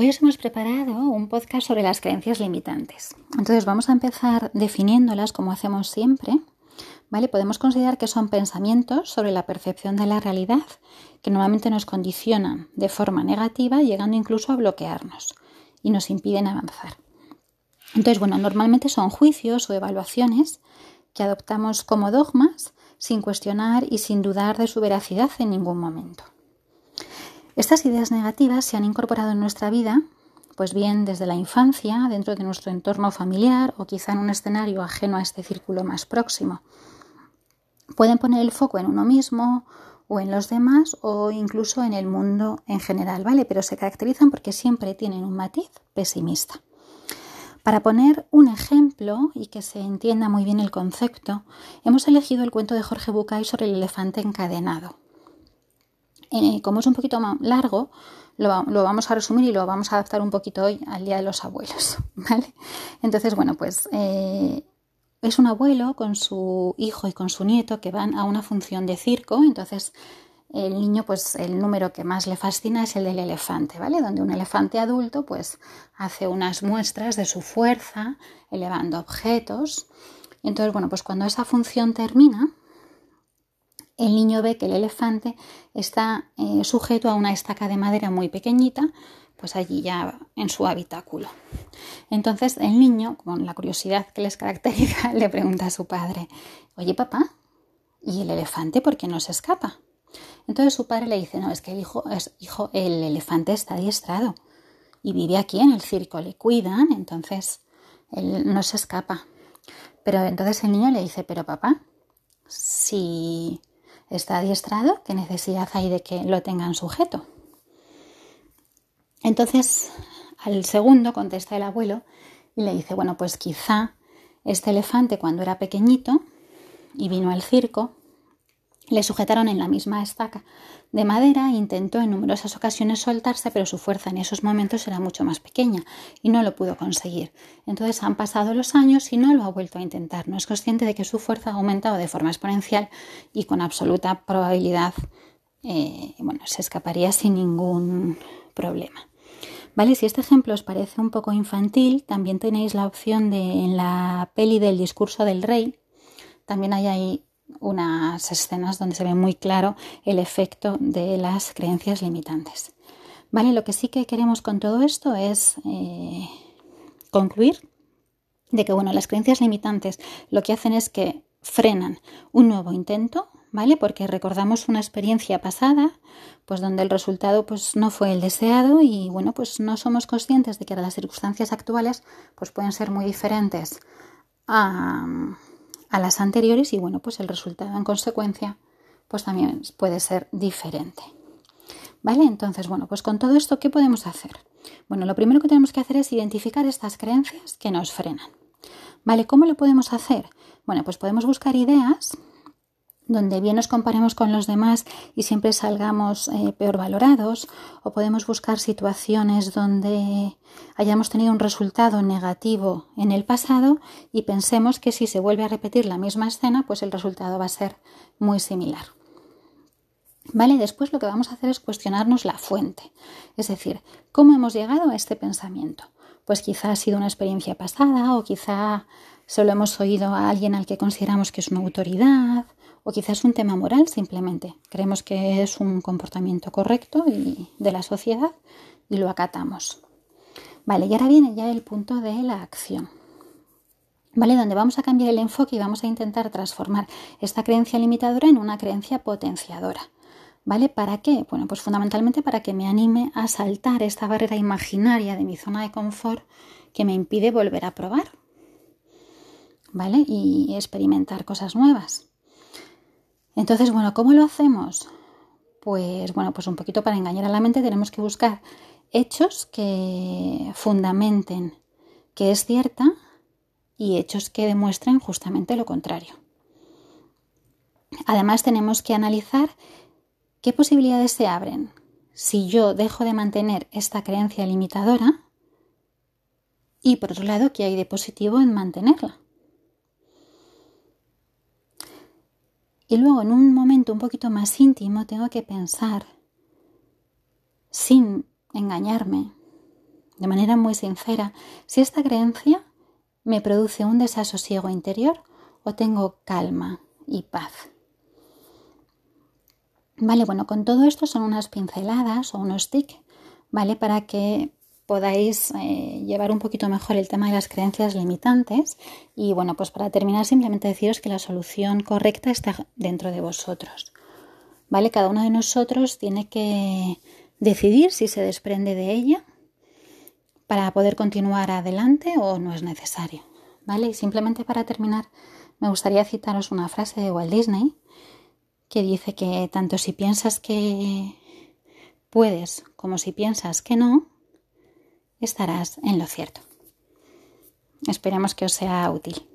Hoy os hemos preparado un podcast sobre las creencias limitantes. Entonces vamos a empezar definiéndolas como hacemos siempre. ¿Vale? Podemos considerar que son pensamientos sobre la percepción de la realidad que normalmente nos condicionan de forma negativa, llegando incluso a bloquearnos y nos impiden avanzar. Entonces, bueno, normalmente son juicios o evaluaciones que adoptamos como dogmas sin cuestionar y sin dudar de su veracidad en ningún momento. Estas ideas negativas se han incorporado en nuestra vida, pues bien desde la infancia, dentro de nuestro entorno familiar o quizá en un escenario ajeno a este círculo más próximo. Pueden poner el foco en uno mismo o en los demás o incluso en el mundo en general, ¿vale? Pero se caracterizan porque siempre tienen un matiz pesimista. Para poner un ejemplo y que se entienda muy bien el concepto, hemos elegido el cuento de Jorge Bucay sobre el elefante encadenado. Eh, como es un poquito más largo, lo, vamos a resumir y lo vamos a adaptar un poquito hoy al Día de los Abuelos, ¿vale? Entonces, bueno, pues eh, es un abuelo con su hijo y con su nieto que van a una función de circo, entonces el niño, pues el número que más le fascina es el del elefante, ¿vale? Donde un elefante adulto, pues hace unas muestras de su fuerza, elevando objetos. Entonces, bueno, pues cuando esa función termina, el niño ve que el elefante está eh, sujeto a una estaca de madera muy pequeñita, pues allí ya en su habitáculo. Entonces el niño, con la curiosidad que les caracteriza, le pregunta a su padre, oye papá, ¿y el elefante por qué no se escapa? Entonces su padre le dice, no, es que el hijo, hijo, el elefante está adiestrado y vive aquí en el circo, le cuidan, entonces él no se escapa. Pero entonces el niño le dice, pero papá, si está adiestrado, ¿qué necesidad hay de que lo tengan sujeto? Entonces, al segundo contesta el abuelo y le dice, bueno, pues quizá este elefante cuando era pequeñito y vino al circo, le sujetaron en la misma estaca de madera intentó en numerosas ocasiones soltarse, pero su fuerza en esos momentos era mucho más pequeña y no lo pudo conseguir. Entonces han pasado los años y no lo ha vuelto a intentar. No es consciente de que su fuerza ha aumentado de forma exponencial y con absoluta probabilidad eh, bueno, se escaparía sin ningún problema. Vale, si este ejemplo os parece un poco infantil, también tenéis la opción de en la peli del discurso del rey, también hay ahí unas escenas donde se ve muy claro el efecto de las creencias limitantes. Vale, lo que sí que queremos con todo esto es eh, concluir de que bueno, las creencias limitantes lo que hacen es que frenan un nuevo intento, ¿vale? Porque recordamos una experiencia pasada, pues donde el resultado pues no fue el deseado y bueno, pues no somos conscientes de que las circunstancias actuales pues pueden ser muy diferentes a, a las anteriores y bueno, pues el resultado en consecuencia pues también puede ser diferente. ¿Vale? Entonces, bueno, pues con todo esto, ¿qué podemos hacer? Bueno, lo primero que tenemos que hacer es identificar estas creencias que nos frenan. ¿Vale? ¿Cómo lo podemos hacer? Bueno, pues podemos buscar ideas donde bien nos comparemos con los demás y siempre salgamos eh, peor valorados, o podemos buscar situaciones donde hayamos tenido un resultado negativo en el pasado y pensemos que si se vuelve a repetir la misma escena, pues el resultado va a ser muy similar. ¿Vale? Después lo que vamos a hacer es cuestionarnos la fuente, es decir, ¿cómo hemos llegado a este pensamiento? Pues quizá ha sido una experiencia pasada o quizá solo hemos oído a alguien al que consideramos que es una autoridad o quizás un tema moral simplemente. Creemos que es un comportamiento correcto y de la sociedad y lo acatamos. Vale, y ahora viene ya el punto de la acción. ¿Vale? Donde vamos a cambiar el enfoque y vamos a intentar transformar esta creencia limitadora en una creencia potenciadora. ¿Vale? ¿Para qué? Bueno, pues fundamentalmente para que me anime a saltar esta barrera imaginaria de mi zona de confort que me impide volver a probar. ¿Vale? Y experimentar cosas nuevas. Entonces, bueno, ¿cómo lo hacemos? Pues bueno, pues un poquito para engañar a la mente tenemos que buscar hechos que fundamenten que es cierta y hechos que demuestren justamente lo contrario. Además tenemos que analizar qué posibilidades se abren si yo dejo de mantener esta creencia limitadora y por otro lado qué hay de positivo en mantenerla. Y luego en un momento un poquito más íntimo tengo que pensar, sin engañarme, de manera muy sincera si esta creencia me produce un desasosiego interior o tengo calma y paz. Vale, bueno, con todo esto son unas pinceladas o unos tics, ¿vale? Para que podáis eh, llevar un poquito mejor el tema de las creencias limitantes. Y bueno, pues para terminar, simplemente deciros que la solución correcta está dentro de vosotros. ¿Vale? Cada uno de nosotros tiene que decidir si se desprende de ella para poder continuar adelante o no es necesario. ¿Vale? Y simplemente para terminar, me gustaría citaros una frase de Walt Disney que dice que tanto si piensas que puedes como si piensas que no, estarás en lo cierto. Esperemos que os sea útil.